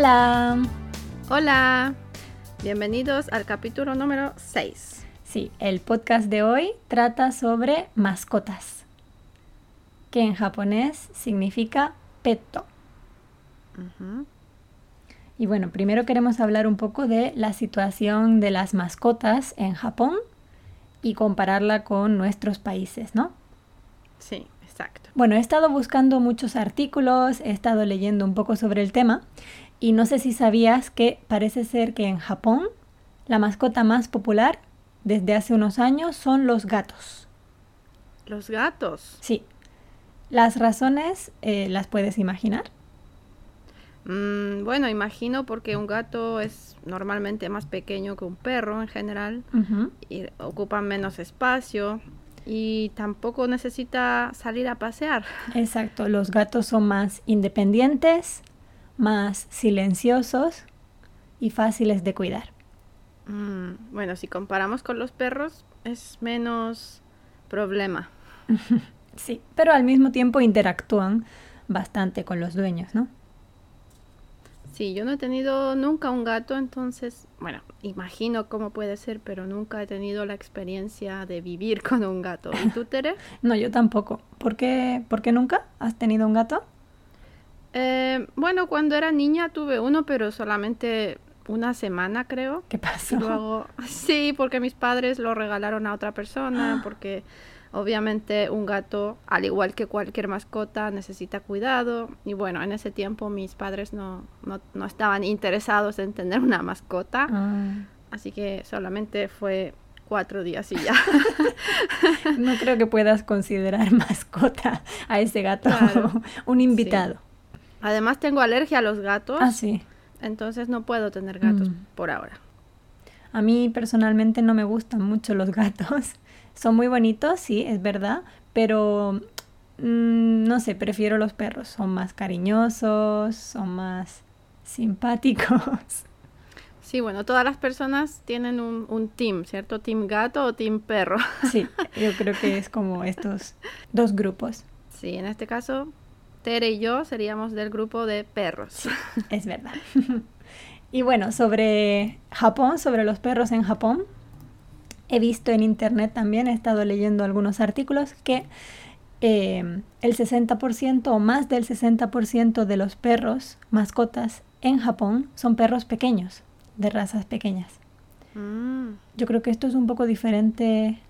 Hola. Hola. Bienvenidos al capítulo número 6. Sí, el podcast de hoy trata sobre mascotas, que en japonés significa petto. Y bueno, primero queremos hablar un poco de la situación de las mascotas en Japón y compararla con nuestros países, ¿no? Sí, exacto. Bueno, he estado buscando muchos artículos, he estado leyendo un poco sobre el tema y no sé si sabías que parece ser que en Japón la mascota más popular desde hace unos años son los gatos. ¿Los gatos? Sí. Las razones eh, las puedes imaginar. Mm, bueno, imagino porque un gato es normalmente más pequeño que un perro en general y ocupa menos espacio y tampoco necesita salir a pasear. Exacto, los gatos son más independientes, más silenciosos y fáciles de cuidar. Mm, bueno, si comparamos con los perros, es menos problema. sí, pero al mismo tiempo interactúan bastante con los dueños, ¿no? Sí, yo no he tenido nunca un gato, entonces, bueno, imagino cómo puede ser, pero nunca he tenido la experiencia de vivir con un gato. ¿Y tú, Tere? no, yo tampoco. ¿Por qué, ¿Por qué nunca has tenido un gato? Eh, bueno, cuando era niña tuve uno, pero solamente una semana, creo. ¿Qué pasó? sí, porque mis padres lo regalaron a otra persona, porque obviamente un gato, al igual que cualquier mascota, necesita cuidado. Y bueno, en ese tiempo mis padres no, no, estaban interesados en tener una mascota. Ah. Así que solamente fue cuatro días y ya. no creo que puedas considerar mascota a ese gato un invitado. Además tengo alergia a los gatos. Ah, sí. Entonces no puedo tener gatos mm. por ahora. A mí personalmente no me gustan mucho los gatos. Son muy bonitos, sí, es verdad, pero mm, no sé, prefiero los perros. Son más cariñosos, son más simpáticos. Sí, bueno, todas las personas tienen un, un, team, ¿cierto? Team gato o team perro. Sí, yo creo que es como estos dos grupos. Sí, en este caso Tere y yo seríamos del grupo de perros. es verdad. y bueno, sobre Japón, sobre los perros en Japón, he visto en internet también, he estado leyendo algunos artículos que eh, el 60% o más del 60% de los perros mascotas en Japón son perros pequeños, de razas pequeñas. Mm. Yo creo que esto es un poco diferente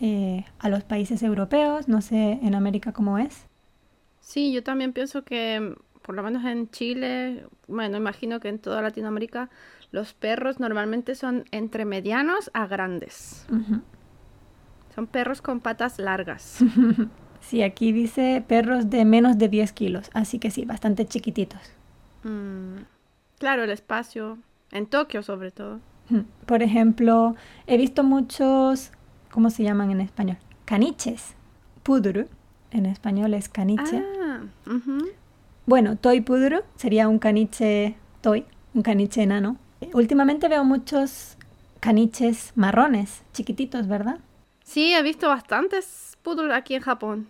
eh, a los países europeos, no sé en América cómo es. Sí, yo también pienso que, por lo menos en Chile, bueno, imagino que en toda Latinoamérica, los perros normalmente son entre medianos a grandes. Son perros con patas largas. sí, aquí dice perros de menos de 10 kilos, así que sí, bastante chiquititos. Mm, claro, el espacio, en Tokio sobre todo. Por ejemplo, he visto muchos, ¿cómo se llaman en español? Caniches, pudru en español es caniche. Ah, bueno, toy pudro sería un caniche toy, un caniche enano. Últimamente veo muchos caniches marrones, chiquititos, ¿verdad? Sí, he visto bastantes poodle aquí en Japón.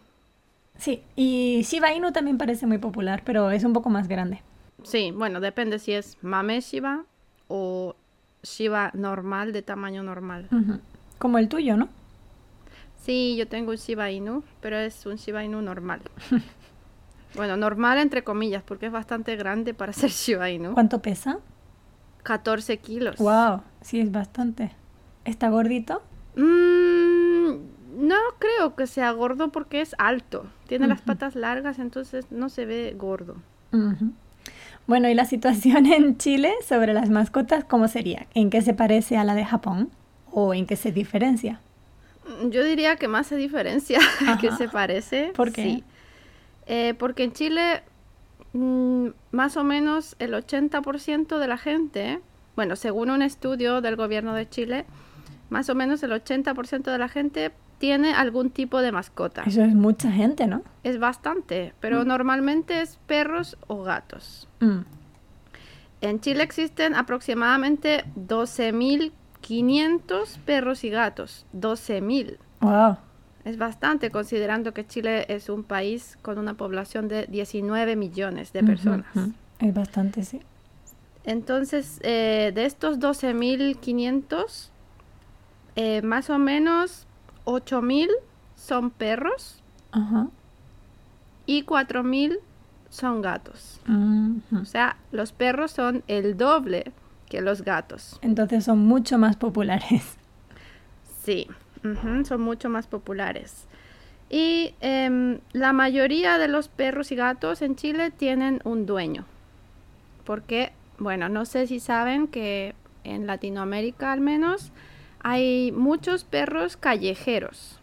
Sí, y Shiba Inu también parece muy popular, pero es un poco más grande. Sí, bueno, depende si es mame Shiba o Shiba normal, de tamaño normal. Como el tuyo, ¿no? Sí, yo tengo un Shiba Inu, pero es un Shiba Inu normal. bueno, normal entre comillas, porque es bastante grande para ser Shiba Inu. ¿Cuánto pesa? 14 kilos. Wow, sí es bastante. ¿Está gordito? Mm, no creo que sea gordo porque es alto. Tiene las patas largas, entonces no se ve gordo. Bueno, ¿y la situación en Chile sobre las mascotas cómo sería? ¿En qué se parece a la de Japón o en qué se diferencia? Yo diría que más se diferencia que se parece. ¿Por qué? Eh, porque en Chile mm, más o menos el 80% de la gente, bueno, según un estudio del gobierno de Chile, más o menos el 80% de la gente tiene algún tipo de mascota. Eso es mucha gente, ¿no? Es bastante, pero mm. normalmente es perros o gatos. Mm. En Chile existen aproximadamente 12.000 500 perros y gatos, 12.000. Wow. Es bastante considerando que Chile es un país con una población de 19 millones de personas. Es bastante, sí. Entonces, eh, de estos 12.500, eh, más o menos 8.000 son perros Ajá. y 4.000 son gatos. O sea, los perros son el doble que los gatos. Entonces son mucho más populares. Sí, son mucho más populares. Y em, la mayoría de los perros y gatos en Chile tienen un dueño. Porque, bueno, no sé si saben que en Latinoamérica al menos hay muchos perros callejeros.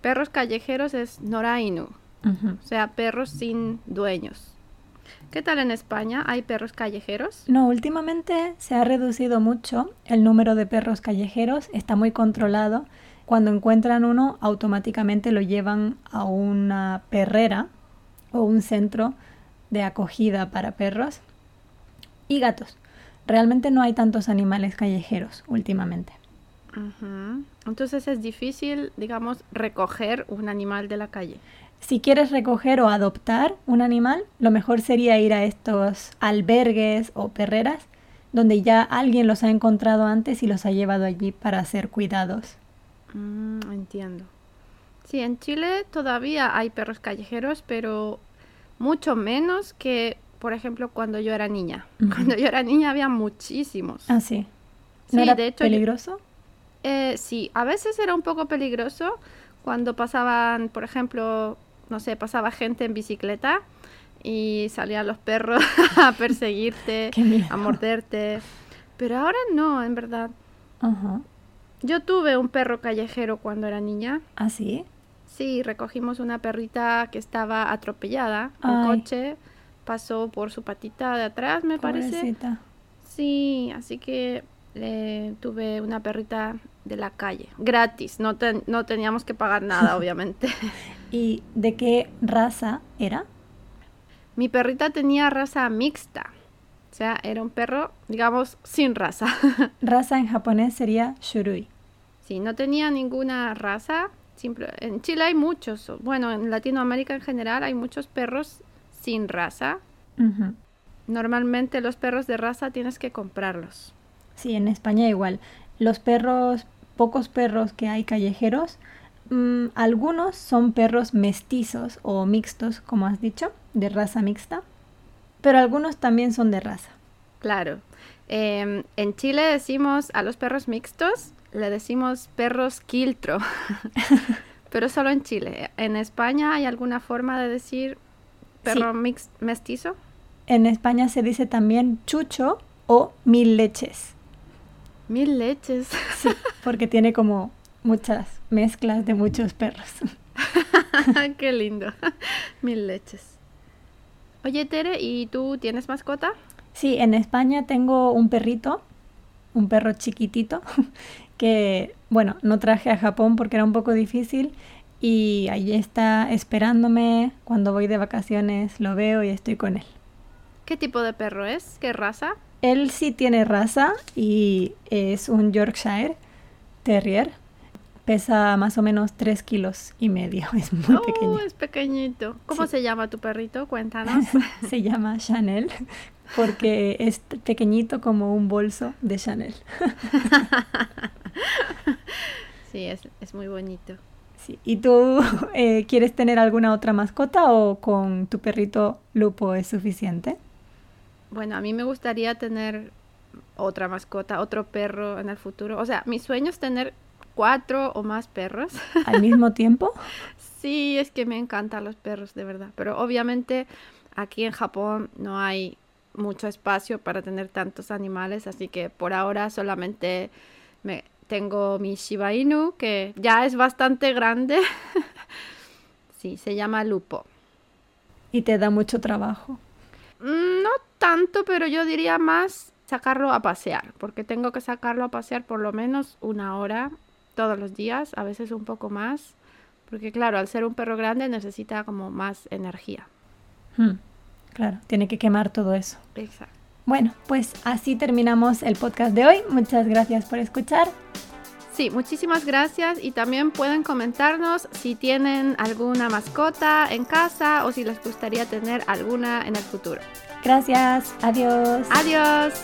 Perros callejeros es Norainu, o sea, perros sin dueños. ¿Qué tal en España? ¿Hay perros callejeros? No, últimamente se ha reducido mucho el número de perros callejeros, está muy controlado. Cuando encuentran uno, automáticamente lo llevan a una perrera o un centro de acogida para perros y gatos. Realmente no hay tantos animales callejeros últimamente. Entonces es difícil, digamos, recoger un animal de la calle. Si quieres recoger o adoptar un animal, lo mejor sería ir a estos albergues o perreras donde ya alguien los ha encontrado antes y los ha llevado allí para ser cuidados. Mm, entiendo. Sí, en Chile todavía hay perros callejeros, pero mucho menos que, por ejemplo, cuando yo era niña. Cuando yo era niña había muchísimos. Ah, sí. ¿No Sí, era de hecho, yo- peligroso? Eh, sí, a veces era un poco peligroso cuando pasaban, por ejemplo, no sé, pasaba gente en bicicleta y salían los perros a perseguirte, a morderte. Pero ahora no, en verdad. Ajá. Yo tuve un perro callejero cuando era niña. ¿Ah, sí? Sí, recogimos una perrita que estaba atropellada. Un coche pasó por su patita de atrás, me parece. Pobrecita. Sí, así que eh, tuve una perrita de la calle, gratis. No, ten- no teníamos que pagar nada, obviamente. ¿Y de qué raza era? Mi perrita tenía raza mixta. O sea, era un perro, digamos, sin raza. Raza en japonés sería shurui. Sí, no tenía ninguna raza. Simple... En Chile hay muchos, bueno, en Latinoamérica en general hay muchos perros sin raza. Normalmente los perros de raza tienes que comprarlos. Sí, en España igual. Los perros, pocos perros que hay callejeros, mm, algunos son perros mestizos o mixtos, como has dicho, de raza mixta, pero algunos también son de raza. Claro. Em, en Chile decimos a los perros mixtos, le decimos perros quiltro. Pero solo en Chile. ¿En España hay alguna forma de decir perro mix mestizo? En España se dice también chucho o mil leches, Mil leches. sí, porque tiene como muchas mezclas de muchos perros. Qué lindo. Mil leches. Oye, Tere, ¿y tú tienes mascota? Sí, en España tengo un perrito, un perro chiquitito, que, bueno, no traje a Japón porque era un poco difícil y ahí está esperándome. Cuando voy de vacaciones lo veo y estoy con él. ¿Qué tipo de perro es? ¿Qué raza? Él sí tiene raza y es un Yorkshire Terrier. Pesa más o menos 3 kilos y medio, es muy oh, pequeño. es pequeñito. ¿Cómo Sí. se llama tu perrito? Cuéntanos. Se llama Chanel porque es pequeñito como un bolso de Chanel. sí, es, es muy bonito. Sí. ¿Y tú eh, quieres tener alguna otra mascota o con tu perrito Lupo es suficiente? Bueno, a mí me gustaría tener otra mascota, otro perro en el futuro. O sea, mi sueño es tener cuatro o más perros. ¿Al mismo tiempo? sí, es que me encantan los perros, de verdad. Pero obviamente aquí en Japón no hay mucho espacio para tener tantos animales, así que por ahora solamente me tengo mi Shiba Inu, que ya es bastante grande. sí, se llama Lupo. Y te da mucho trabajo. Mm, No tanto, pero yo diría más sacarlo a pasear, porque tengo que sacarlo a pasear por lo menos una hora todos los días, a veces un poco más, porque claro, al ser un perro grande necesita como más energía. Hmm, Claro, tiene que quemar todo eso. Exacto. Bueno, pues así terminamos el podcast de hoy. Muchas gracias por escuchar. Sí, muchísimas gracias y también pueden comentarnos si tienen alguna mascota en casa o si les gustaría tener alguna en el futuro. Gracias, adiós. Adiós.